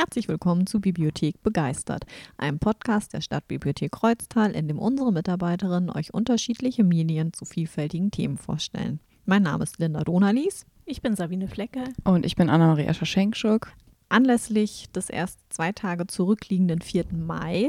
Herzlich willkommen zu Bibliothek Begeistert, einem Podcast der Stadtbibliothek Kreuztal, in dem unsere Mitarbeiterinnen euch unterschiedliche Medien zu vielfältigen Themen vorstellen. Mein Name ist Linda Donalis. Ich bin Sabine Flecke. Und ich bin Anna-Maria Schaschenkschuk. Anlässlich des erst zwei Tage zurückliegenden 4. Mai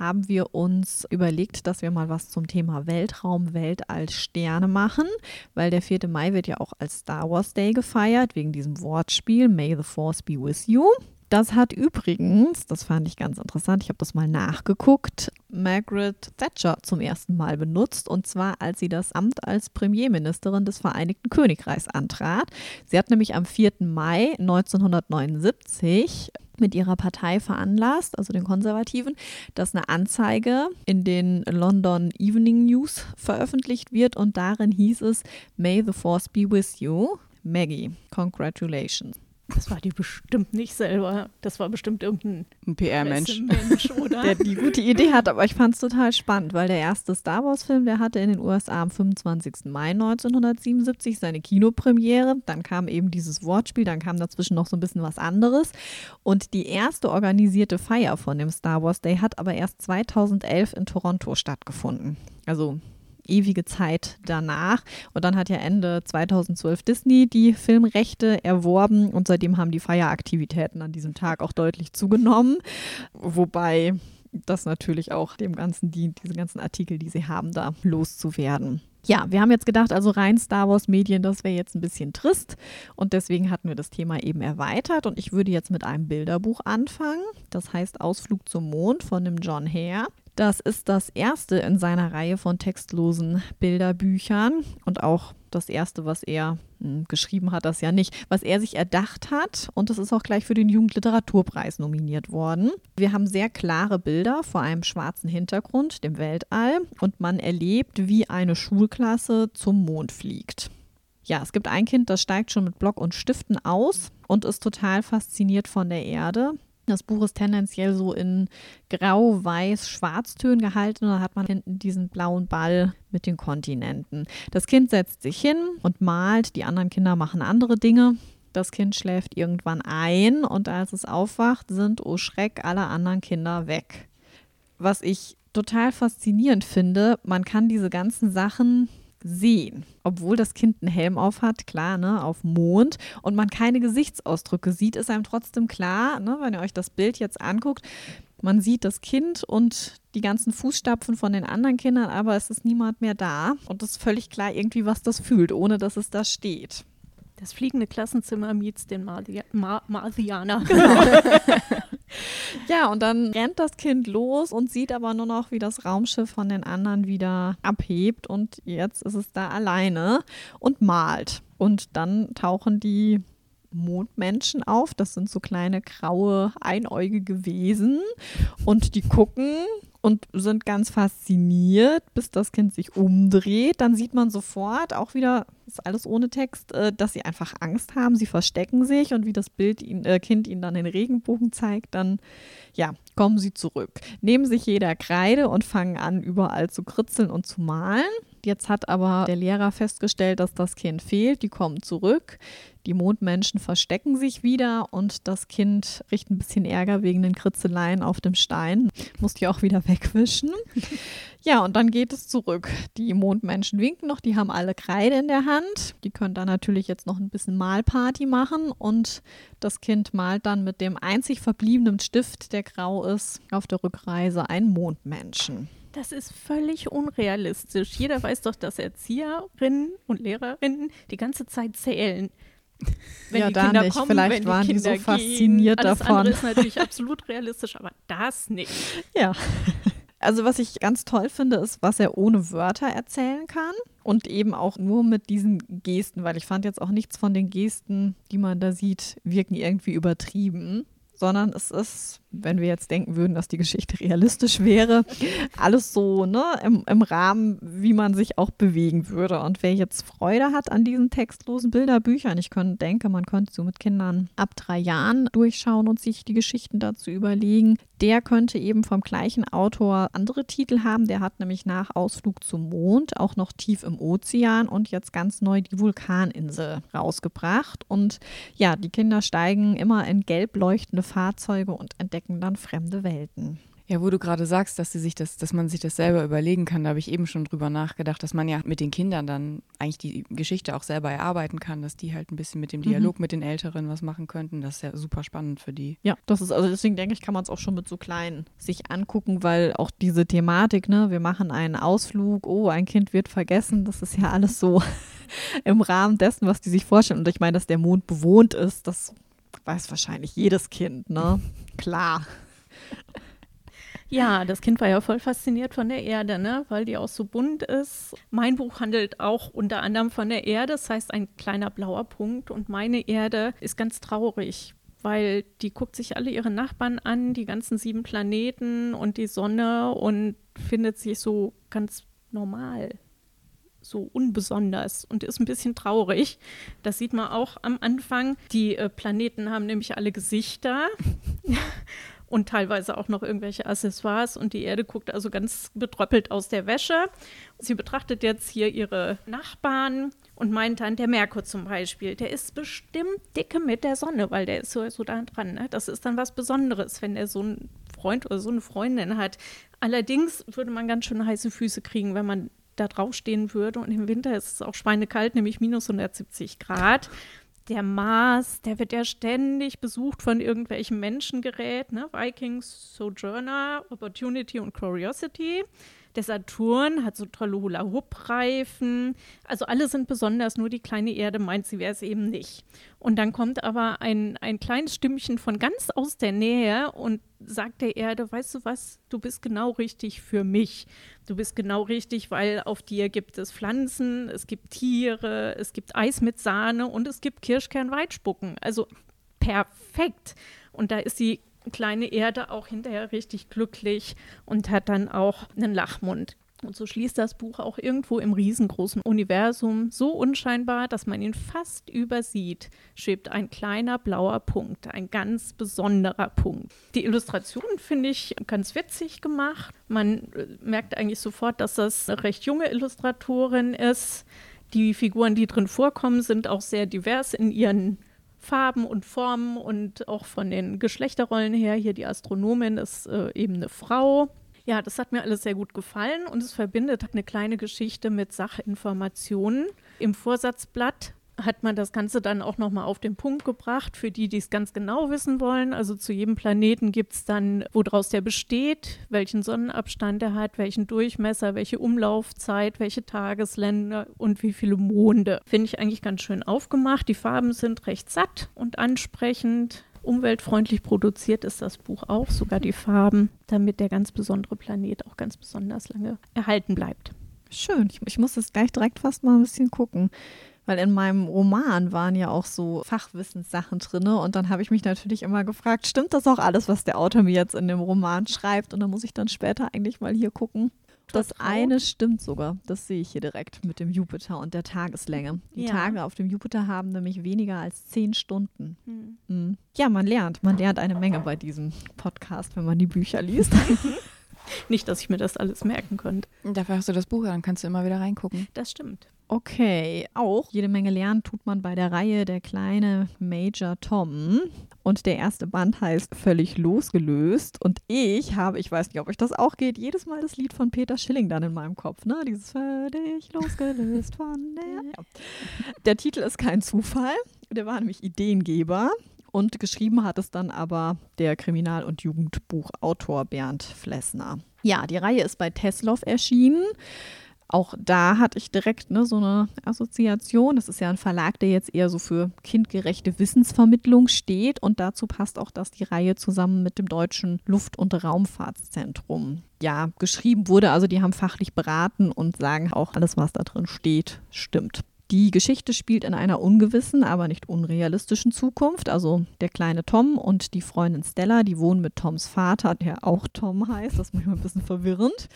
haben wir uns überlegt, dass wir mal was zum Thema Weltraum, Weltall, Sterne machen, weil der 4. Mai wird ja auch als Star Wars Day gefeiert, wegen diesem Wortspiel May the Force be with you. Das hat übrigens, das fand ich ganz interessant, ich habe das mal nachgeguckt, Margaret Thatcher zum ersten Mal benutzt und zwar als sie das Amt als Premierministerin des Vereinigten Königreichs antrat. Sie hat nämlich am 4. Mai 1979 mit ihrer Partei veranlasst, also den Konservativen, dass eine Anzeige in den London Evening News veröffentlicht wird und darin hieß es May the Force be with you. Maggie, congratulations. Das war die bestimmt nicht selber. Das war bestimmt irgendein PR-Mensch, der die gute Idee hat. Aber ich fand es total spannend, weil der erste Star Wars-Film, der hatte in den USA am 25. Mai 1977 seine Kinopremiere. Dann kam eben dieses Wortspiel, dann kam dazwischen noch so ein bisschen was anderes. Und die erste organisierte Feier von dem Star Wars Day hat aber erst 2011 in Toronto stattgefunden. Also ewige Zeit danach. Und dann hat ja Ende 2012 Disney die Filmrechte erworben und seitdem haben die Feieraktivitäten an diesem Tag auch deutlich zugenommen. Wobei das natürlich auch dem Ganzen dient, diese ganzen Artikel, die sie haben, da loszuwerden. Ja, wir haben jetzt gedacht, also rein Star Wars Medien, das wäre jetzt ein bisschen trist und deswegen hatten wir das Thema eben erweitert und ich würde jetzt mit einem Bilderbuch anfangen. Das heißt Ausflug zum Mond von dem John Hare. Das ist das erste in seiner Reihe von textlosen Bilderbüchern und auch das erste, was er hm, geschrieben hat, das ja nicht, was er sich erdacht hat. Und das ist auch gleich für den Jugendliteraturpreis nominiert worden. Wir haben sehr klare Bilder vor einem schwarzen Hintergrund, dem Weltall, und man erlebt, wie eine Schulklasse zum Mond fliegt. Ja, es gibt ein Kind, das steigt schon mit Block und Stiften aus und ist total fasziniert von der Erde. Das Buch ist tendenziell so in grau, weiß, schwarztönen gehalten und dann hat man hinten diesen blauen Ball mit den Kontinenten. Das Kind setzt sich hin und malt, die anderen Kinder machen andere Dinge. Das Kind schläft irgendwann ein und als es aufwacht, sind, oh Schreck, alle anderen Kinder weg. Was ich total faszinierend finde, man kann diese ganzen Sachen sehen. Obwohl das Kind einen Helm auf hat, klar, ne, auf Mond und man keine Gesichtsausdrücke sieht, ist einem trotzdem klar, ne, wenn ihr euch das Bild jetzt anguckt, man sieht das Kind und die ganzen Fußstapfen von den anderen Kindern, aber es ist niemand mehr da und es ist völlig klar irgendwie, was das fühlt, ohne dass es da steht. Das fliegende Klassenzimmer meets den Mardi Mar Marsianer. Genau. ja, und dann rennt das Kind los und sieht aber nur noch, wie das Raumschiff von den anderen wieder abhebt. Und jetzt ist es da alleine und malt. Und dann tauchen die Mondmenschen auf. Das sind so kleine graue, einäugige Wesen. Und die gucken und sind ganz fasziniert, bis das Kind sich umdreht. Dann sieht man sofort, auch wieder, ist alles ohne Text, äh, dass sie einfach Angst haben. Sie verstecken sich und wie das Bild ihn, äh, Kind ihnen dann den Regenbogen zeigt, dann ja, kommen sie zurück. Nehmen sich jeder Kreide und fangen an, überall zu kritzeln und zu malen. Jetzt hat aber der Lehrer festgestellt, dass das Kind fehlt. Die kommen zurück. Die Mondmenschen verstecken sich wieder und das Kind riecht ein bisschen Ärger wegen den Kritzeleien auf dem Stein. Muss die auch wieder wegwischen. Ja, und dann geht es zurück. Die Mondmenschen winken noch, die haben alle Kreide in der Hand. Die können da natürlich jetzt noch ein bisschen Malparty machen und das Kind malt dann mit dem einzig verbliebenen Stift, der grau ist, auf der Rückreise einen Mondmenschen. Das ist völlig unrealistisch. Jeder weiß doch, dass Erzieherinnen und Lehrerinnen die ganze Zeit zählen. Wenn ja, die Kinder nicht. kommen, Vielleicht wenn die waren Kinder die so fasziniert gehen. Alles davon. Andere ist natürlich absolut realistisch, aber das nicht. Ja. Also was ich ganz toll finde, ist, was er ohne Wörter erzählen kann und eben auch nur mit diesen Gesten, weil ich fand jetzt auch nichts von den Gesten, die man da sieht, wirken irgendwie übertrieben sondern es ist, wenn wir jetzt denken würden, dass die Geschichte realistisch wäre, alles so ne, im, im Rahmen, wie man sich auch bewegen würde. Und wer jetzt Freude hat an diesen textlosen Bilderbüchern, ich könnte, denke, man könnte so mit Kindern ab drei Jahren durchschauen und sich die Geschichten dazu überlegen, der könnte eben vom gleichen Autor andere Titel haben. Der hat nämlich nach Ausflug zum Mond auch noch tief im Ozean und jetzt ganz neu die Vulkaninsel rausgebracht. Und ja, die Kinder steigen immer in gelb leuchtende Fahrzeuge und entdecken dann fremde Welten. Ja, wo du gerade sagst, dass sie sich das, dass man sich das selber überlegen kann, da habe ich eben schon drüber nachgedacht, dass man ja mit den Kindern dann eigentlich die Geschichte auch selber erarbeiten kann, dass die halt ein bisschen mit dem Dialog mhm. mit den Älteren was machen könnten. Das ist ja super spannend für die. Ja, das ist, also deswegen denke ich, kann man es auch schon mit so kleinen sich angucken, weil auch diese Thematik, ne, wir machen einen Ausflug, oh, ein Kind wird vergessen, das ist ja alles so im Rahmen dessen, was die sich vorstellen. Und ich meine, dass der Mond bewohnt ist, das weiß wahrscheinlich jedes Kind, ne? Klar. Ja, das Kind war ja voll fasziniert von der Erde, ne? weil die auch so bunt ist. Mein Buch handelt auch unter anderem von der Erde, das heißt ein kleiner blauer Punkt. Und meine Erde ist ganz traurig, weil die guckt sich alle ihre Nachbarn an, die ganzen sieben Planeten und die Sonne und findet sich so ganz normal so unbesonders und ist ein bisschen traurig. Das sieht man auch am Anfang. Die äh, Planeten haben nämlich alle Gesichter. und teilweise auch noch irgendwelche Accessoires. Und die Erde guckt also ganz betröppelt aus der Wäsche. Sie betrachtet jetzt hier ihre Nachbarn und meint dann, der Merkur zum Beispiel, der ist bestimmt dicke mit der Sonne, weil der ist so, da dran. Ne? Das ist dann was Besonderes, wenn er so einen Freund oder so eine Freundin hat. Allerdings würde man ganz schön heiße Füße kriegen, wenn man da draufstehen würde. Und im Winter ist es auch schweinekalt, nämlich minus 170 Grad der Mars, der wird ja ständig besucht von irgendwelchen Menschengerät, ne? Vikings, Sojourner, Opportunity und Curiosity. Der Saturn hat so tolle Hula-Hoop-Reifen. Also alle sind besonders, nur die kleine Erde meint, sie wäre es eben nicht. Und dann kommt aber ein, ein kleines Stimmchen von ganz aus der Nähe und sagt der Erde, weißt du was, du bist genau richtig für mich. Du bist genau richtig, weil auf dir gibt es Pflanzen, es gibt Tiere, es gibt Eis mit Sahne und es gibt Kirschkernweitspucken. Also perfekt. Und da ist die kleine Erde auch hinterher richtig glücklich und hat dann auch einen Lachmund. Und so schließt das Buch auch irgendwo im riesengroßen Universum, so unscheinbar, dass man ihn fast übersieht, schwebt ein kleiner blauer Punkt, ein ganz besonderer Punkt. Die Illustration finde ich ganz witzig gemacht. Man äh, merkt eigentlich sofort, dass das eine recht junge Illustratorin ist. Die Figuren, die drin vorkommen, sind auch sehr divers in ihren Farben und Formen und auch von den Geschlechterrollen her. Hier die Astronomin ist äh, eben eine Frau. Ja, das hat mir alles sehr gut gefallen und es verbindet eine kleine Geschichte mit Sachinformationen. Im Vorsatzblatt hat man das Ganze dann auch nochmal auf den Punkt gebracht, für die, die es ganz genau wissen wollen. Also zu jedem Planeten gibt es dann, woraus der besteht, welchen Sonnenabstand er hat, welchen Durchmesser, welche Umlaufzeit, welche Tagesländer und wie viele Monde. Finde ich eigentlich ganz schön aufgemacht. Die Farben sind recht satt und ansprechend. Umweltfreundlich produziert ist das Buch auch, sogar die Farben, damit der ganz besondere Planet auch ganz besonders lange erhalten bleibt. Schön, ich, ich muss jetzt gleich direkt fast mal ein bisschen gucken. Weil in meinem Roman waren ja auch so Fachwissenssachen drin. Und dann habe ich mich natürlich immer gefragt, stimmt das auch alles, was der Autor mir jetzt in dem Roman schreibt? Und dann muss ich dann später eigentlich mal hier gucken. Das eine stimmt sogar. Das sehe ich hier direkt mit dem Jupiter und der Tageslänge. Die ja. Tage auf dem Jupiter haben nämlich weniger als zehn Stunden. Hm. Mhm. Ja, man lernt. Man lernt eine Menge bei diesem Podcast, wenn man die Bücher liest. Nicht, dass ich mir das alles merken könnte. Dafür hast du das Buch, dann kannst du immer wieder reingucken. Das stimmt. Okay, auch jede Menge lernen tut man bei der Reihe Der kleine Major Tom. Und der erste Band heißt Völlig losgelöst. Und ich habe, ich weiß nicht, ob euch das auch geht, jedes Mal das Lied von Peter Schilling dann in meinem Kopf. Ne? Dieses Völlig losgelöst von der. Ja. Der Titel ist kein Zufall. Der war nämlich Ideengeber. Und geschrieben hat es dann aber der Kriminal- und Jugendbuchautor Bernd Flessner. Ja, die Reihe ist bei Tesloff erschienen auch da hatte ich direkt ne, so eine Assoziation. Das ist ja ein Verlag, der jetzt eher so für kindgerechte Wissensvermittlung steht. Und dazu passt auch, dass die Reihe zusammen mit dem Deutschen Luft- und Raumfahrtszentrum ja geschrieben wurde. Also die haben fachlich beraten und sagen auch, alles, was da drin steht, stimmt. Die Geschichte spielt in einer ungewissen, aber nicht unrealistischen Zukunft. Also der kleine Tom und die Freundin Stella, die wohnen mit Toms Vater, der auch Tom heißt. Das ist manchmal ein bisschen verwirrend.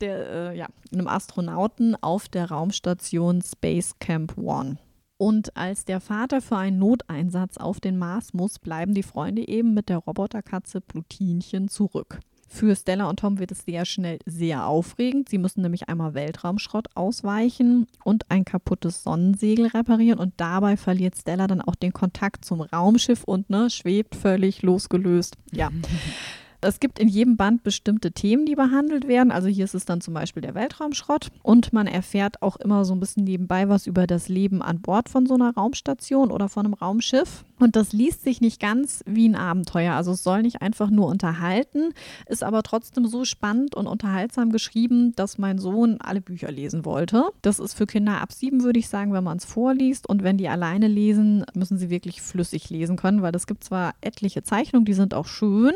Der, äh, ja, einem Astronauten auf der Raumstation Space Camp One. Und als der Vater für einen Noteinsatz auf den Mars muss, bleiben die Freunde eben mit der Roboterkatze Plutinchen zurück. Für Stella und Tom wird es sehr schnell sehr aufregend. Sie müssen nämlich einmal Weltraumschrott ausweichen und ein kaputtes Sonnensegel reparieren. Und dabei verliert Stella dann auch den Kontakt zum Raumschiff und ne, schwebt völlig losgelöst. Ja. Es gibt in jedem Band bestimmte Themen, die behandelt werden. Also hier ist es dann zum Beispiel der Weltraumschrott. Und man erfährt auch immer so ein bisschen nebenbei was über das Leben an Bord von so einer Raumstation oder von einem Raumschiff. Und das liest sich nicht ganz wie ein Abenteuer. Also es soll nicht einfach nur unterhalten, ist aber trotzdem so spannend und unterhaltsam geschrieben, dass mein Sohn alle Bücher lesen wollte. Das ist für Kinder ab sieben, würde ich sagen, wenn man es vorliest. Und wenn die alleine lesen, müssen sie wirklich flüssig lesen können, weil es gibt zwar etliche Zeichnungen, die sind auch schön,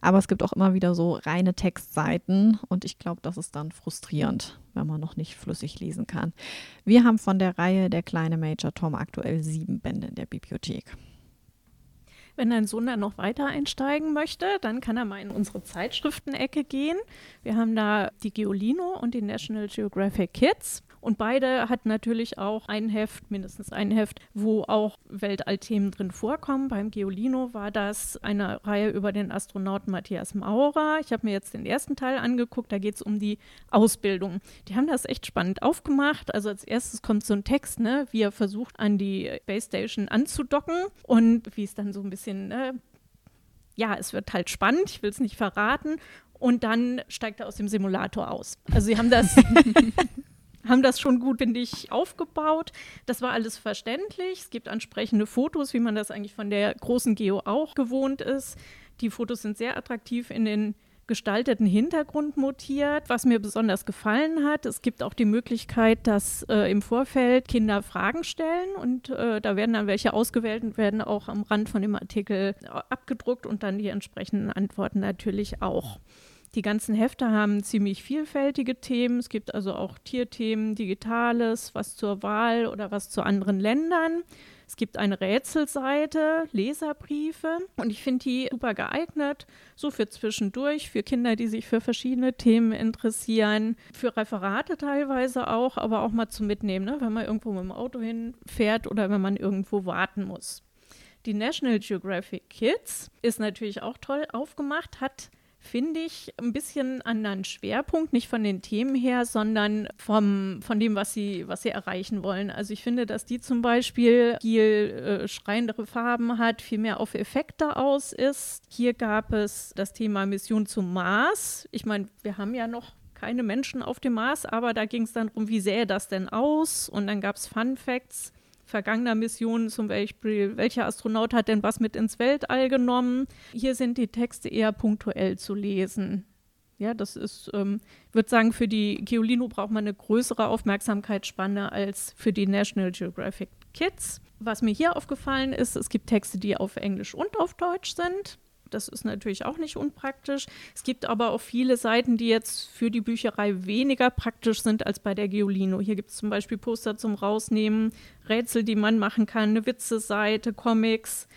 aber es gibt auch immer wieder so reine Textseiten und ich glaube, das ist dann frustrierend, wenn man noch nicht flüssig lesen kann. Wir haben von der Reihe Der kleine Major Tom aktuell sieben Bände in der Bibliothek. Wenn dein Sohn dann noch weiter einsteigen möchte, dann kann er mal in unsere Zeitschriftenecke gehen. Wir haben da die Geolino und die National Geographic Kids. Und beide hatten natürlich auch ein Heft, mindestens ein Heft, wo auch Weltallthemen drin vorkommen. Beim Geolino war das eine Reihe über den Astronauten Matthias Maurer. Ich habe mir jetzt den ersten Teil angeguckt, da geht es um die Ausbildung. Die haben das echt spannend aufgemacht. Also als erstes kommt so ein Text, ne, wie er versucht, an die Base Station anzudocken und wie es dann so ein bisschen, ne, ja, es wird halt spannend, ich will es nicht verraten. Und dann steigt er aus dem Simulator aus. Also sie haben das haben das schon gut, finde ich, aufgebaut. Das war alles verständlich. Es gibt ansprechende Fotos, wie man das eigentlich von der großen Geo auch gewohnt ist. Die Fotos sind sehr attraktiv in den gestalteten Hintergrund mutiert, was mir besonders gefallen hat. Es gibt auch die Möglichkeit, dass äh, im Vorfeld Kinder Fragen stellen und äh, da werden dann welche ausgewählt und werden auch am Rand von dem Artikel abgedruckt und dann die entsprechenden Antworten natürlich auch. Die ganzen Hefte haben ziemlich vielfältige Themen. Es gibt also auch Tierthemen, Digitales, was zur Wahl oder was zu anderen Ländern. Es gibt eine Rätselseite, Leserbriefe und ich finde die super geeignet, so für zwischendurch, für Kinder, die sich für verschiedene Themen interessieren, für Referate teilweise auch, aber auch mal zum Mitnehmen, ne? wenn man irgendwo mit dem Auto hinfährt oder wenn man irgendwo warten muss. Die National Geographic Kids ist natürlich auch toll aufgemacht, hat finde ich, ein bisschen anderen Schwerpunkt, nicht von den Themen her, sondern vom, von dem, was sie, was sie erreichen wollen. Also ich finde, dass die zum Beispiel viel äh, schreiendere Farben hat, viel mehr auf Effekte aus ist. Hier gab es das Thema Mission zum Mars. Ich meine, wir haben ja noch keine Menschen auf dem Mars, aber da ging es dann darum, wie sähe das denn aus? Und dann gab es Fun Facts vergangener Missionen, zum Beispiel, welcher Astronaut hat denn was mit ins Weltall genommen. Hier sind die Texte eher punktuell zu lesen. Ja, das ist, ähm, ich würde sagen, für die Geolino braucht man eine größere Aufmerksamkeitsspanne als für die National Geographic Kids. Was mir hier aufgefallen ist, es gibt Texte, die auf Englisch und auf Deutsch sind. Das ist natürlich auch nicht unpraktisch. Es gibt aber auch viele Seiten, die jetzt für die Bücherei weniger praktisch sind als bei der Geolino. Hier gibt es zum Beispiel Poster zum Rausnehmen, Rätsel, die man machen kann, eine Witze-Seite, Comics.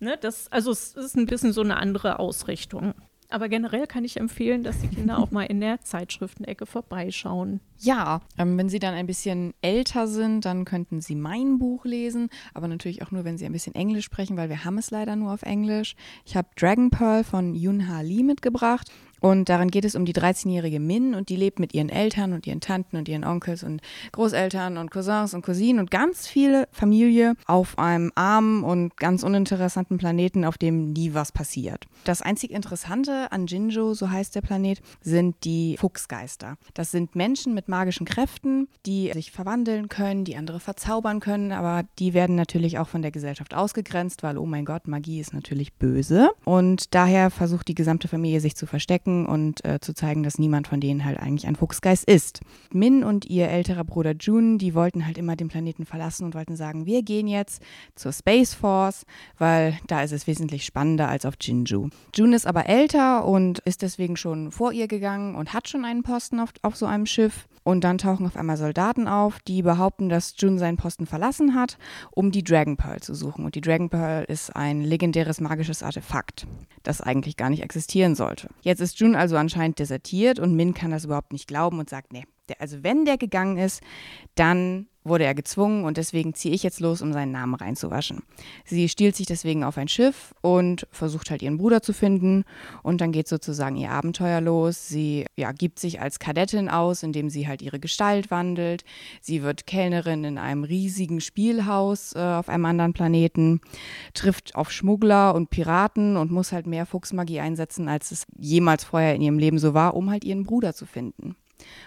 Ne, das, also es ist ein bisschen so eine andere Ausrichtung. Aber generell kann ich empfehlen, dass die Kinder auch mal in der Zeitschriftenecke vorbeischauen. Ja, ähm, wenn sie dann ein bisschen älter sind, dann könnten sie mein Buch lesen, aber natürlich auch nur, wenn sie ein bisschen Englisch sprechen, weil wir haben es leider nur auf Englisch. Ich habe Dragon Pearl von Yun Ha Lee mitgebracht. Und darin geht es um die 13-jährige Min und die lebt mit ihren Eltern und ihren Tanten und ihren Onkels und Großeltern und Cousins und Cousinen und ganz viele Familie auf einem armen und ganz uninteressanten Planeten, auf dem nie was passiert. Das einzig Interessante an Jinjo, so heißt der Planet, sind die Fuchsgeister. Das sind Menschen mit magischen Kräften, die sich verwandeln können, die andere verzaubern können, aber die werden natürlich auch von der Gesellschaft ausgegrenzt, weil, oh mein Gott, Magie ist natürlich böse. Und daher versucht die gesamte Familie sich zu verstecken und äh, zu zeigen, dass niemand von denen halt eigentlich ein Fuchsgeist ist. Min und ihr älterer Bruder June, die wollten halt immer den Planeten verlassen und wollten sagen, wir gehen jetzt zur Space Force, weil da ist es wesentlich spannender als auf Jinju. June ist aber älter und ist deswegen schon vor ihr gegangen und hat schon einen Posten auf, auf so einem Schiff. Und dann tauchen auf einmal Soldaten auf, die behaupten, dass June seinen Posten verlassen hat, um die Dragon Pearl zu suchen. Und die Dragon Pearl ist ein legendäres magisches Artefakt, das eigentlich gar nicht existieren sollte. Jetzt ist June also anscheinend desertiert und Min kann das überhaupt nicht glauben und sagt, nee, der, also wenn der gegangen ist, dann wurde er gezwungen und deswegen ziehe ich jetzt los, um seinen Namen reinzuwaschen. Sie stiehlt sich deswegen auf ein Schiff und versucht halt ihren Bruder zu finden und dann geht sozusagen ihr Abenteuer los. Sie ja, gibt sich als Kadettin aus, indem sie halt ihre Gestalt wandelt. Sie wird Kellnerin in einem riesigen Spielhaus äh, auf einem anderen Planeten, trifft auf Schmuggler und Piraten und muss halt mehr Fuchsmagie einsetzen, als es jemals vorher in ihrem Leben so war, um halt ihren Bruder zu finden.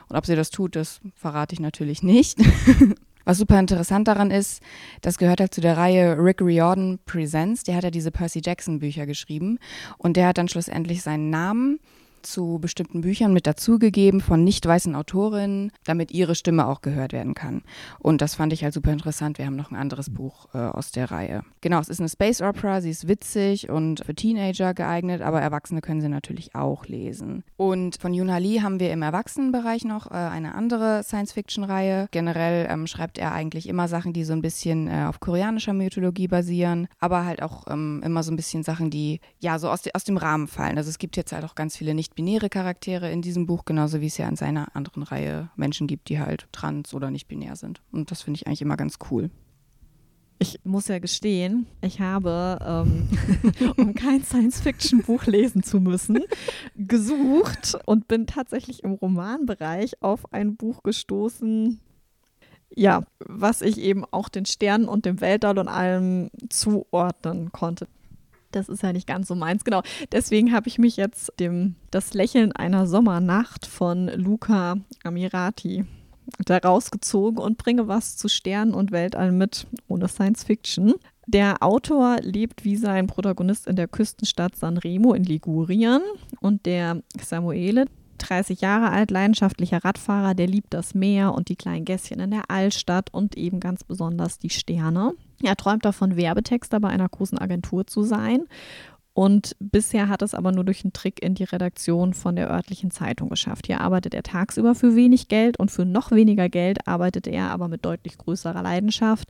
Und ob sie das tut, das verrate ich natürlich nicht. Was super interessant daran ist, das gehört halt zu der Reihe Rick Riordan Presents. Der hat ja diese Percy Jackson Bücher geschrieben und der hat dann schlussendlich seinen Namen zu bestimmten Büchern mit dazugegeben von nicht weißen Autorinnen, damit ihre Stimme auch gehört werden kann. Und das fand ich halt super interessant. Wir haben noch ein anderes Buch äh, aus der Reihe. Genau, es ist eine Space Opera, sie ist witzig und für Teenager geeignet, aber Erwachsene können sie natürlich auch lesen. Und von Yuna Lee haben wir im Erwachsenenbereich noch äh, eine andere Science-Fiction-Reihe. Generell ähm, schreibt er eigentlich immer Sachen, die so ein bisschen äh, auf koreanischer Mythologie basieren, aber halt auch ähm, immer so ein bisschen Sachen, die ja so aus, de aus dem Rahmen fallen. Also es gibt jetzt halt auch ganz viele nicht nicht-binäre Charaktere in diesem Buch, genauso wie es ja in seiner anderen Reihe Menschen gibt, die halt trans oder nicht binär sind. Und das finde ich eigentlich immer ganz cool. Ich muss ja gestehen, ich habe, ähm, um kein Science-Fiction-Buch lesen zu müssen, gesucht und bin tatsächlich im Romanbereich auf ein Buch gestoßen, ja, was ich eben auch den Sternen und dem Weltall und allem zuordnen konnte. Das ist ja nicht ganz so meins, genau. Deswegen habe ich mich jetzt dem Das Lächeln einer Sommernacht von Luca Amirati da rausgezogen und bringe was zu Sternen und Weltall mit, ohne Science Fiction. Der Autor lebt wie sein Protagonist in der Küstenstadt Sanremo in Ligurien und der Samuele, 30 Jahre alt, leidenschaftlicher Radfahrer, der liebt das Meer und die kleinen Gässchen in der Altstadt und eben ganz besonders die Sterne. Er träumt davon, Werbetexter bei einer großen Agentur zu sein. Und bisher hat es aber nur durch einen Trick in die Redaktion von der örtlichen Zeitung geschafft. Hier arbeitet er tagsüber für wenig Geld und für noch weniger Geld arbeitet er aber mit deutlich größerer Leidenschaft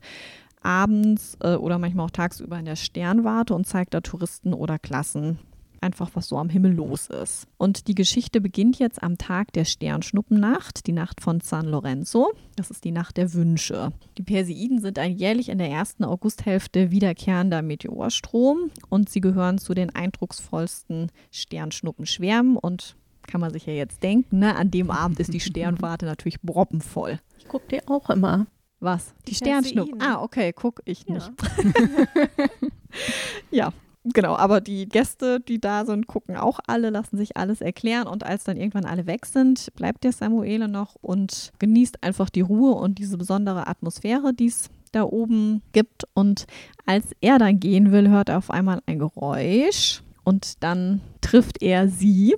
abends äh, oder manchmal auch tagsüber in der Sternwarte und zeigt da Touristen oder Klassen einfach, was so am Himmel los ist. Und die Geschichte beginnt jetzt am Tag der Sternschnuppennacht, die Nacht von San Lorenzo. Das ist die Nacht der Wünsche. Die Perseiden sind ein jährlich in der ersten Augusthälfte wiederkehrender Meteorstrom und sie gehören zu den eindrucksvollsten Sternschnuppenschwärmen und kann man sich ja jetzt denken, ne? an dem Abend ist die Sternwarte natürlich broppenvoll. Ich gucke dir auch immer. Was? Die, die Sternschnuppen. Ah, okay, guck ich nicht. Ja. Genau, aber die Gäste, die da sind, gucken auch alle, lassen sich alles erklären und als dann irgendwann alle weg sind, bleibt der Samuele noch und genießt einfach die Ruhe und diese besondere Atmosphäre, die es da oben gibt. Und als er dann gehen will, hört er auf einmal ein Geräusch und dann trifft er sie.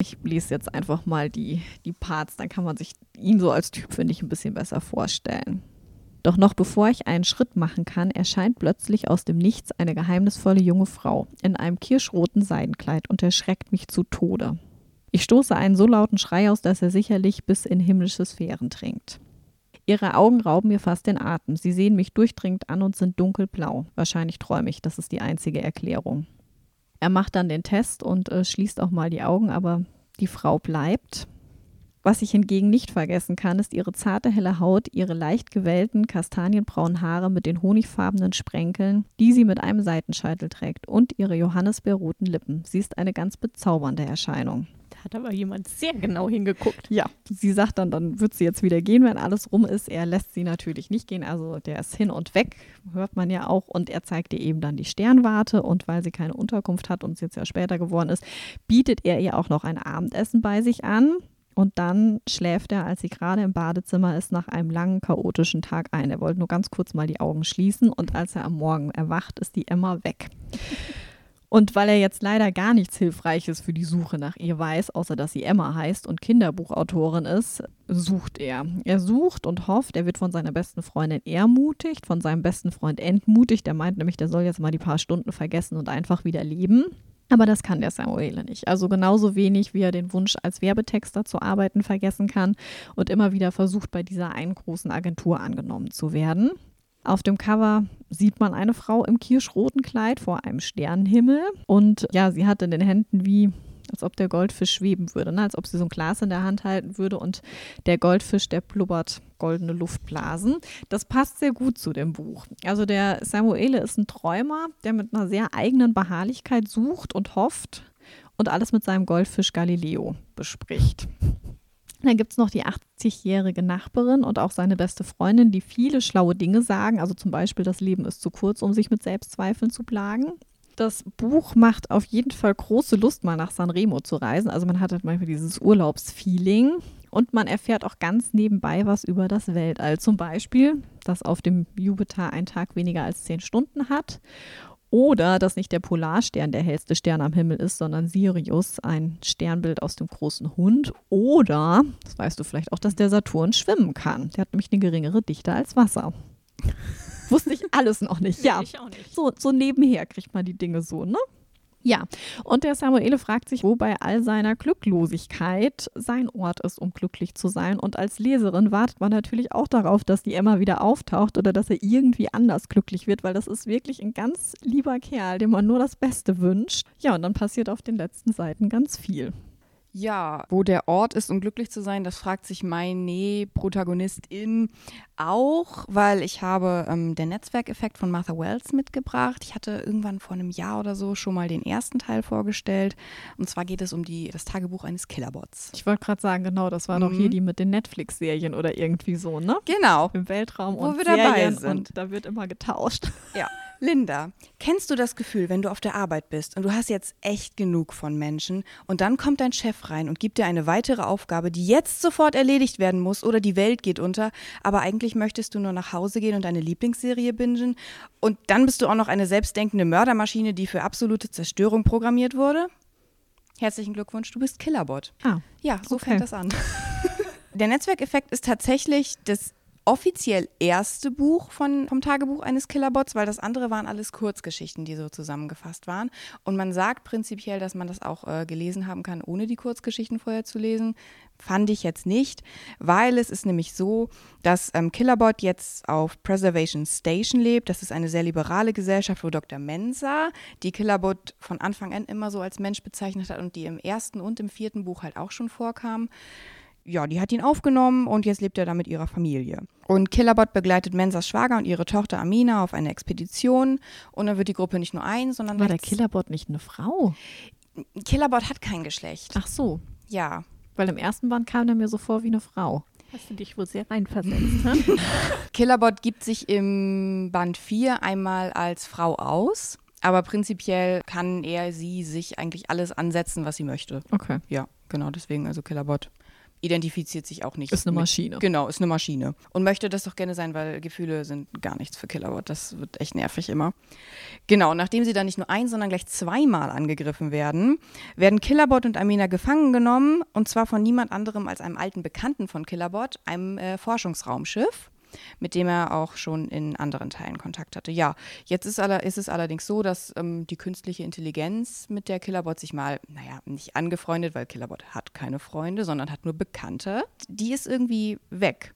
Ich lese jetzt einfach mal die, die Parts, dann kann man sich ihn so als Typ, finde ich, ein bisschen besser vorstellen. Doch noch bevor ich einen Schritt machen kann, erscheint plötzlich aus dem Nichts eine geheimnisvolle junge Frau in einem kirschroten Seidenkleid und erschreckt mich zu Tode. Ich stoße einen so lauten Schrei aus, dass er sicherlich bis in himmlische Sphären dringt. Ihre Augen rauben mir fast den Atem. Sie sehen mich durchdringend an und sind dunkelblau. Wahrscheinlich träume ich, das ist die einzige Erklärung. Er macht dann den Test und äh, schließt auch mal die Augen, aber die Frau bleibt. Was ich hingegen nicht vergessen kann, ist ihre zarte helle Haut, ihre leicht gewellten kastanienbraunen Haare mit den honigfarbenen Sprenkeln, die sie mit einem Seitenscheitel trägt, und ihre johannisbeerroten Lippen. Sie ist eine ganz bezaubernde Erscheinung. Da hat aber jemand sehr genau hingeguckt. Ja, sie sagt dann, dann wird sie jetzt wieder gehen, wenn alles rum ist. Er lässt sie natürlich nicht gehen, also der ist hin und weg, hört man ja auch. Und er zeigt ihr eben dann die Sternwarte und weil sie keine Unterkunft hat und es jetzt ja später geworden ist, bietet er ihr auch noch ein Abendessen bei sich an. Und dann schläft er, als sie gerade im Badezimmer ist, nach einem langen, chaotischen Tag ein. Er wollte nur ganz kurz mal die Augen schließen und als er am Morgen erwacht, ist die Emma weg. Und weil er jetzt leider gar nichts Hilfreiches für die Suche nach ihr weiß, außer dass sie Emma heißt und Kinderbuchautorin ist, sucht er. Er sucht und hofft, er wird von seiner besten Freundin ermutigt, von seinem besten Freund entmutigt. Der meint nämlich, der soll jetzt mal die paar Stunden vergessen und einfach wieder leben. Aber das kann der Samuele nicht. Also genauso wenig, wie er den Wunsch, als Werbetexter zu arbeiten, vergessen kann und immer wieder versucht, bei dieser einen großen Agentur angenommen zu werden. Auf dem Cover sieht man eine Frau im kirschroten Kleid vor einem Sternenhimmel und ja, sie hat in den Händen wie als ob der Goldfisch schweben würde, ne? als ob sie so ein Glas in der Hand halten würde und der Goldfisch, der blubbert goldene Luftblasen. Das passt sehr gut zu dem Buch. Also der Samuele ist ein Träumer, der mit einer sehr eigenen Beharrlichkeit sucht und hofft und alles mit seinem Goldfisch Galileo bespricht. Dann gibt es noch die 80-jährige Nachbarin und auch seine beste Freundin, die viele schlaue Dinge sagen. Also zum Beispiel, das Leben ist zu kurz, um sich mit Selbstzweifeln zu plagen. Das Buch macht auf jeden Fall große Lust, mal nach Sanremo zu reisen. Also man hat halt manchmal dieses Urlaubsfeeling und man erfährt auch ganz nebenbei was über das Weltall. Zum Beispiel, dass auf dem Jupiter ein Tag weniger als zehn Stunden hat oder dass nicht der Polarstern der hellste Stern am Himmel ist, sondern Sirius, ein Sternbild aus dem großen Hund. Oder, das weißt du vielleicht auch, dass der Saturn schwimmen kann. Der hat nämlich eine geringere Dichte als Wasser. Wusste ich alles noch nicht. Ja, ich auch nicht. so, so nebenher kriegt man die Dinge so, ne? Ja, und der Samuele fragt sich, wo bei all seiner Glücklosigkeit sein Ort ist, um glücklich zu sein. Und als Leserin wartet man natürlich auch darauf, dass die Emma wieder auftaucht oder dass er irgendwie anders glücklich wird, weil das ist wirklich ein ganz lieber Kerl, dem man nur das Beste wünscht. Ja, und dann passiert auf den letzten Seiten ganz viel. Ja, wo der Ort ist, um glücklich zu sein, das fragt sich meine Protagonistin auch, weil ich habe ähm, den Netzwerkeffekt von Martha Wells mitgebracht. Ich hatte irgendwann vor einem Jahr oder so schon mal den ersten Teil vorgestellt. Und zwar geht es um die, das Tagebuch eines Killerbots. Ich wollte gerade sagen, genau, das war doch Mhm. hier die mit den Netflix-Serien oder irgendwie so, ne? Genau. Im Weltraum Wo und wir dabei Serien sind. und da wird immer getauscht. Ja. Linda, kennst du das Gefühl, wenn du auf der Arbeit bist und du hast jetzt echt genug von Menschen und dann kommt dein Chef rein und gibt dir eine weitere Aufgabe, die jetzt sofort erledigt werden muss oder die Welt geht unter, aber eigentlich möchtest du nur nach Hause gehen und deine Lieblingsserie bingen und dann bist du auch noch eine selbstdenkende Mördermaschine, die für absolute Zerstörung programmiert wurde? Herzlichen Glückwunsch, du bist Killerbot. Ah, Ja, so Okay. fängt das an. Der Netzwerkeffekt ist tatsächlich das offiziell erste Buch von, vom Tagebuch eines Killerbots, weil das andere waren alles Kurzgeschichten, die so zusammengefasst waren. Und man sagt prinzipiell, dass man das auch äh, gelesen haben kann, ohne die Kurzgeschichten vorher zu lesen. Fand ich jetzt nicht, weil es ist nämlich so, dass ähm, Killerbot jetzt auf Preservation Station lebt. Das ist eine sehr liberale Gesellschaft, wo Dr. Mensa die Killerbot von Anfang an immer so als Mensch bezeichnet hat und die im ersten und im vierten Buch halt auch schon vorkam ja, die hat ihn aufgenommen und jetzt lebt er da mit ihrer Familie. Und Killerbot begleitet Mensas Schwager und ihre Tochter Amina auf eine Expedition. Und dann wird die Gruppe nicht nur ein, sondern war der Killerbot nicht eine Frau? Killerbot hat kein Geschlecht. Ach so, Ja. weil im ersten Band kam der mir so vor wie eine Frau. Hast du dich wohl sehr reinversetzt, ne? Killerbot gibt sich im Band 4 einmal als Frau aus. Aber prinzipiell kann er, sie sich eigentlich alles ansetzen, was sie möchte. Okay. Ja, genau, deswegen, also Killerbot identifiziert sich auch nicht. Ist eine mit- Maschine. Genau, ist eine Maschine. Und möchte das doch gerne sein, weil Gefühle sind gar nichts für Killerbot. Das wird echt nervig immer. Genau, nachdem sie dann nicht nur ein, sondern gleich zweimal angegriffen werden, werden Killerbot und Amina gefangen genommen. Und zwar von niemand anderem als einem alten Bekannten von Killerbot, einem äh, Forschungsraumschiff mit dem er auch schon in anderen Teilen Kontakt hatte. Ja, jetzt ist, aller, ist es allerdings so, dass ähm, die künstliche Intelligenz mit der Killerbot sich mal, naja, nicht angefreundet, weil Killerbot hat keine Freunde, sondern hat nur Bekannte. Die ist irgendwie weg.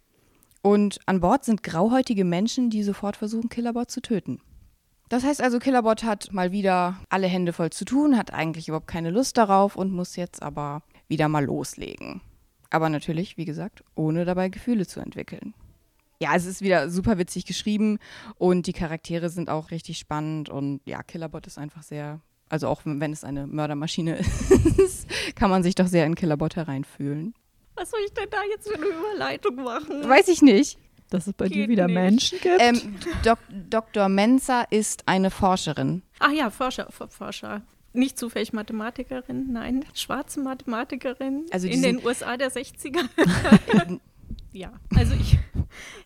Und an Bord sind grauhäutige Menschen, die sofort versuchen, Killerbot zu töten. Das heißt also, Killerbot hat mal wieder alle Hände voll zu tun, hat eigentlich überhaupt keine Lust darauf und muss jetzt aber wieder mal loslegen. Aber natürlich, wie gesagt, ohne dabei Gefühle zu entwickeln. Ja, es ist wieder super witzig geschrieben und die Charaktere sind auch richtig spannend und ja, Killerbot ist einfach sehr, also auch wenn es eine Mördermaschine ist, kann man sich doch sehr in Killerbot hereinfühlen. Was soll ich denn da jetzt für eine Überleitung machen? Weiß ich nicht. Dass es bei dir Geht wieder nicht. Menschen gibt. Ähm, Dok Dr. Mensa ist eine Forscherin. Ach ja, Forscher, For- Forscher. Nicht zufällig Mathematikerin, nein, schwarze Mathematikerin Also in den USA der 60er. ja, also ich,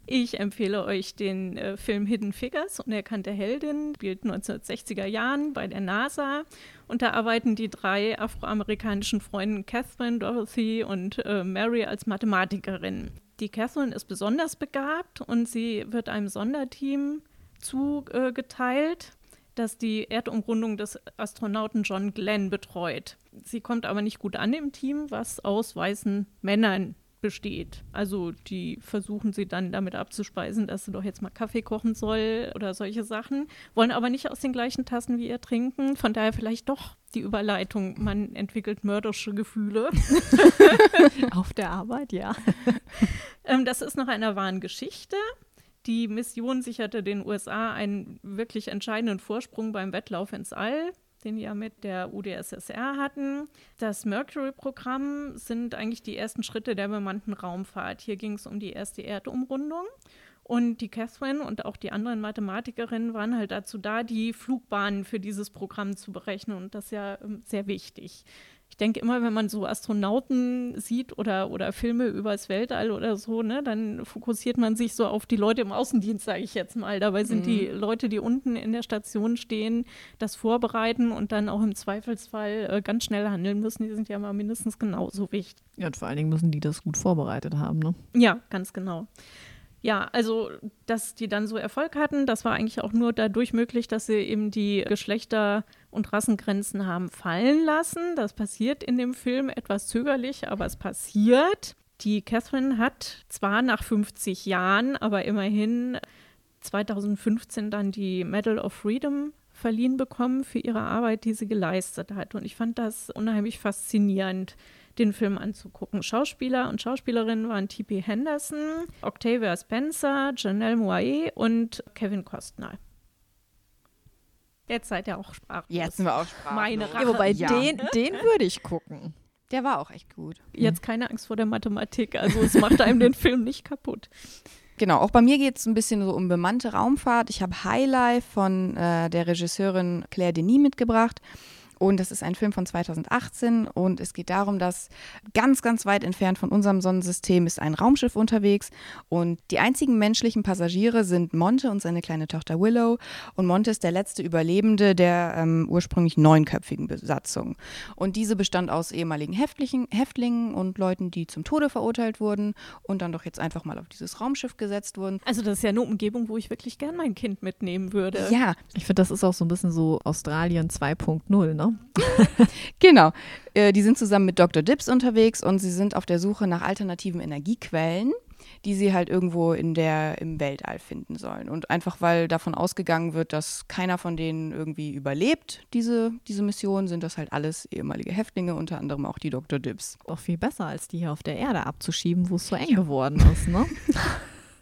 ich empfehle euch den äh, Film Hidden Figures, Unerkannte Heldin, spielt 1960er Jahren bei der NASA. Und da arbeiten die drei afroamerikanischen Freunde Catherine, Dorothy und äh, Mary als Mathematikerin. Die Catherine ist besonders begabt und sie wird einem Sonderteam zugeteilt, das die Erdumrundung des Astronauten John Glenn betreut. Sie kommt aber nicht gut an im Team, was aus weißen Männern besteht. Also die versuchen sie dann damit abzuspeisen, dass sie doch jetzt mal Kaffee kochen soll oder solche Sachen, wollen aber nicht aus den gleichen Tassen wie ihr trinken. Von daher vielleicht doch die Überleitung, man entwickelt mörderische Gefühle. Auf der Arbeit, ja. ähm, das ist nach einer wahren Geschichte. Die Mission sicherte den USA einen wirklich entscheidenden Vorsprung beim Wettlauf ins All den ja mit der UdSSR hatten. Das Mercury-Programm sind eigentlich die ersten Schritte der bemannten Raumfahrt. Hier ging es um die erste Erdumrundung. Und die Catherine und auch die anderen Mathematikerinnen waren halt dazu da, die Flugbahnen für dieses Programm zu berechnen. Und das ist ja ähm, sehr wichtig ich denke immer, wenn man so Astronauten sieht oder, oder Filme über das Weltall oder so, ne, dann fokussiert man sich so auf die Leute im Außendienst, sage ich jetzt mal. Dabei sind mhm. die Leute, die unten in der Station stehen, das vorbereiten und dann auch im Zweifelsfall äh, ganz schnell handeln müssen, die sind ja mal mindestens genauso wichtig. Ja, und vor allen Dingen müssen die das gut vorbereitet haben, ne? Ja, ganz genau. Ja, also, dass die dann so Erfolg hatten, das war eigentlich auch nur dadurch möglich, dass sie eben die Geschlechter- und Rassengrenzen haben fallen lassen. Das passiert in dem Film etwas zögerlich, aber es passiert. Die Catherine hat zwar nach 50 Jahren, aber immerhin 2015 dann die Medal of Freedom verliehen bekommen für ihre Arbeit, die sie geleistet hat. Und ich fand das unheimlich faszinierend den Film anzugucken. Schauspieler und Schauspielerinnen waren T.P. Henderson, Octavia Spencer, Janelle Moae und Kevin Costner. Jetzt seid ihr auch sprachlos. Jetzt sind wir auch sprachlos. Meine Rache. Ja, wobei ja. den, den würde ich gucken. Der war auch echt gut. Jetzt keine Angst vor der Mathematik. Also es macht einem den Film nicht kaputt. Genau, auch bei mir geht es ein bisschen so um bemannte Raumfahrt. Ich habe Highlife von äh, der Regisseurin Claire Denis mitgebracht. Und das ist ein Film von 2018 und es geht darum, dass ganz, ganz weit entfernt von unserem Sonnensystem ist ein Raumschiff unterwegs und die einzigen menschlichen Passagiere sind Monte und seine kleine Tochter Willow. Und Monte ist der letzte Überlebende der ähm, ursprünglich neunköpfigen Besatzung. Und diese bestand aus ehemaligen Häftlichen, Häftlingen und Leuten, die zum Tode verurteilt wurden und dann doch jetzt einfach mal auf dieses Raumschiff gesetzt wurden. Also das ist ja eine Umgebung, wo ich wirklich gern mein Kind mitnehmen würde. Ja. Ich finde, das ist auch so ein bisschen so Australien 2.0, ne? genau. Äh, die sind zusammen mit Dr. Dips unterwegs und sie sind auf der Suche nach alternativen Energiequellen, die sie halt irgendwo in der, im Weltall finden sollen. Und einfach weil davon ausgegangen wird, dass keiner von denen irgendwie überlebt, diese, diese Mission, sind das halt alles ehemalige Häftlinge, unter anderem auch die Dr. Dips. Auch viel besser, als die hier auf der Erde abzuschieben, wo es so eng geworden ist, ne?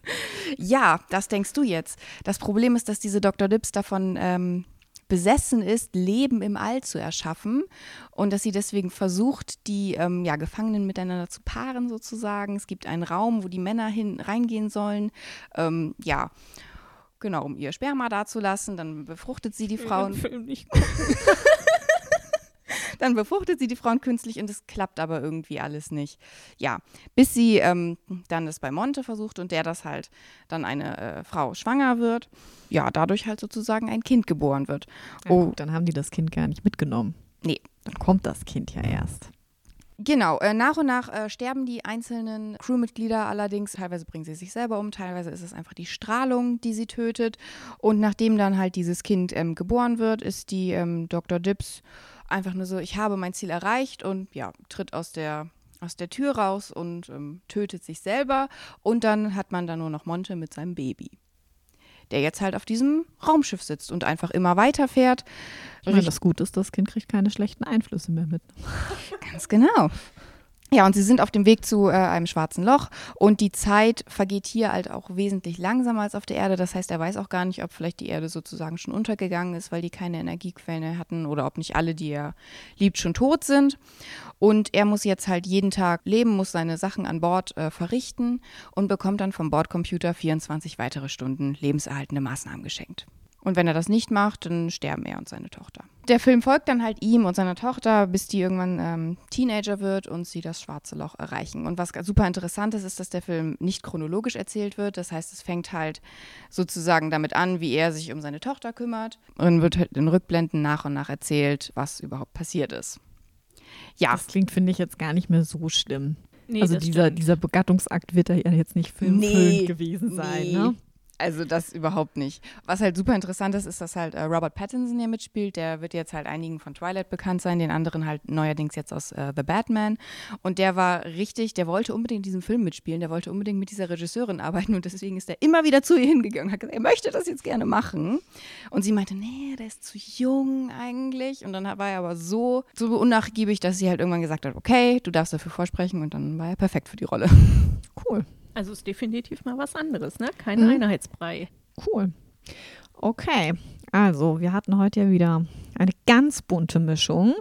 ja, das denkst du jetzt. Das Problem ist, dass diese Dr. Dips davon ähm, besessen ist, Leben im All zu erschaffen und dass sie deswegen versucht, die ähm, ja, Gefangenen miteinander zu paaren sozusagen. Es gibt einen Raum, wo die Männer hin reingehen sollen. Ähm, ja, genau, um ihr Sperma dazulassen. Dann befruchtet sie die Frauen. Film nicht Dann befruchtet sie die Frauen künstlich und es klappt aber irgendwie alles nicht. Ja, bis sie ähm, dann das bei Monte versucht und der das halt dann eine äh, Frau schwanger wird. Ja, dadurch halt sozusagen ein Kind geboren wird. Ja, oh, gut, dann haben die das Kind gar nicht mitgenommen. Nee. Dann kommt das Kind ja erst. Genau, äh, nach und nach äh, sterben die einzelnen Crewmitglieder allerdings. Teilweise bringen sie sich selber um, teilweise ist es einfach die Strahlung, die sie tötet. Und nachdem dann halt dieses Kind ähm, geboren wird, ist die ähm, Dr. Dips einfach nur so, ich habe mein Ziel erreicht und ja, tritt aus der aus der Tür raus und ähm, tötet sich selber. Und dann hat man da nur noch Monte mit seinem Baby, der jetzt halt auf diesem Raumschiff sitzt und einfach immer weiterfährt. Ja, das Gute ist, das Kind kriegt keine schlechten Einflüsse mehr mit. Ganz genau. Ja, und sie sind auf dem Weg zu äh, einem schwarzen Loch und die Zeit vergeht hier halt auch wesentlich langsamer als auf der Erde. Das heißt, er weiß auch gar nicht, ob vielleicht die Erde sozusagen schon untergegangen ist, weil die keine Energiequellen hatten oder ob nicht alle, die er liebt, schon tot sind. Und er muss jetzt halt jeden Tag leben, muss seine Sachen an Bord äh, verrichten und bekommt dann vom Bordcomputer 24 weitere Stunden lebenserhaltende Maßnahmen geschenkt. Und wenn er das nicht macht, dann sterben er und seine Tochter. Der Film folgt dann halt ihm und seiner Tochter, bis die irgendwann ähm, Teenager wird und sie das schwarze Loch erreichen. Und was super interessant ist, ist, dass der Film nicht chronologisch erzählt wird. Das heißt, es fängt halt sozusagen damit an, wie er sich um seine Tochter kümmert und wird halt in Rückblenden nach und nach erzählt, was überhaupt passiert ist. Ja. Das klingt, finde ich, jetzt gar nicht mehr so schlimm. Nee, also dieser, dieser Begattungsakt wird ja jetzt nicht filmfüllend nee, gewesen sein, nee. ne? Also das überhaupt nicht. Was halt super interessant ist, ist, dass halt äh, Robert Pattinson hier mitspielt. Der wird jetzt halt einigen von Twilight bekannt sein, den anderen halt neuerdings jetzt aus äh, The Batman. Und der war richtig, der wollte unbedingt in diesem Film mitspielen, der wollte unbedingt mit dieser Regisseurin arbeiten und deswegen ist er immer wieder zu ihr hingegangen und hat gesagt, er möchte das jetzt gerne machen. Und sie meinte, nee, der ist zu jung eigentlich. Und dann war er aber so, so unnachgiebig, dass sie halt irgendwann gesagt hat, okay, du darfst dafür vorsprechen und dann war er perfekt für die Rolle. Cool. Also ist definitiv mal was anderes, ne? Kein mhm. Einheitsbrei. Cool. Okay, also wir hatten heute ja wieder eine ganz bunte Mischung.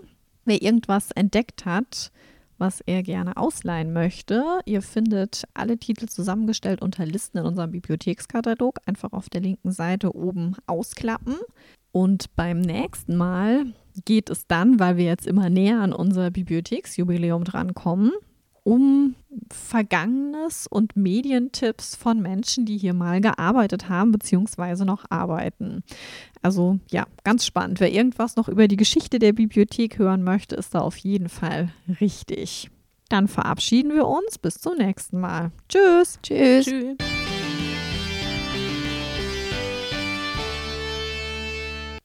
Wer irgendwas entdeckt hat, was er gerne ausleihen möchte, ihr findet alle Titel zusammengestellt unter Listen in unserem Bibliothekskatalog. Einfach auf der linken Seite oben ausklappen. Und beim nächsten Mal geht es dann, weil wir jetzt immer näher an unser Bibliotheksjubiläum drankommen, um Vergangenes und Medientipps von Menschen, die hier mal gearbeitet haben bzw. noch arbeiten. Also ja, ganz spannend. Wer irgendwas noch über die Geschichte der Bibliothek hören möchte, ist da auf jeden Fall richtig. Dann verabschieden wir uns. Bis zum nächsten Mal. Tschüss. Tschüss. Tschüss.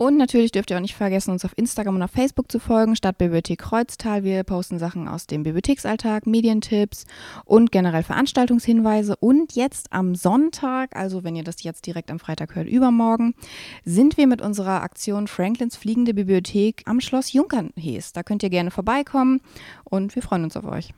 Und natürlich dürft ihr auch nicht vergessen, uns auf Instagram und auf Facebook zu folgen, Stadtbibliothek Kreuztal. Wir posten Sachen aus dem Bibliotheksalltag, Medientipps und generell Veranstaltungshinweise. Und jetzt am Sonntag, also wenn ihr das jetzt direkt am Freitag hört, übermorgen, sind wir mit unserer Aktion Franklins Fliegende Bibliothek am Schloss Junkernhees. Da könnt ihr gerne vorbeikommen und wir freuen uns auf euch.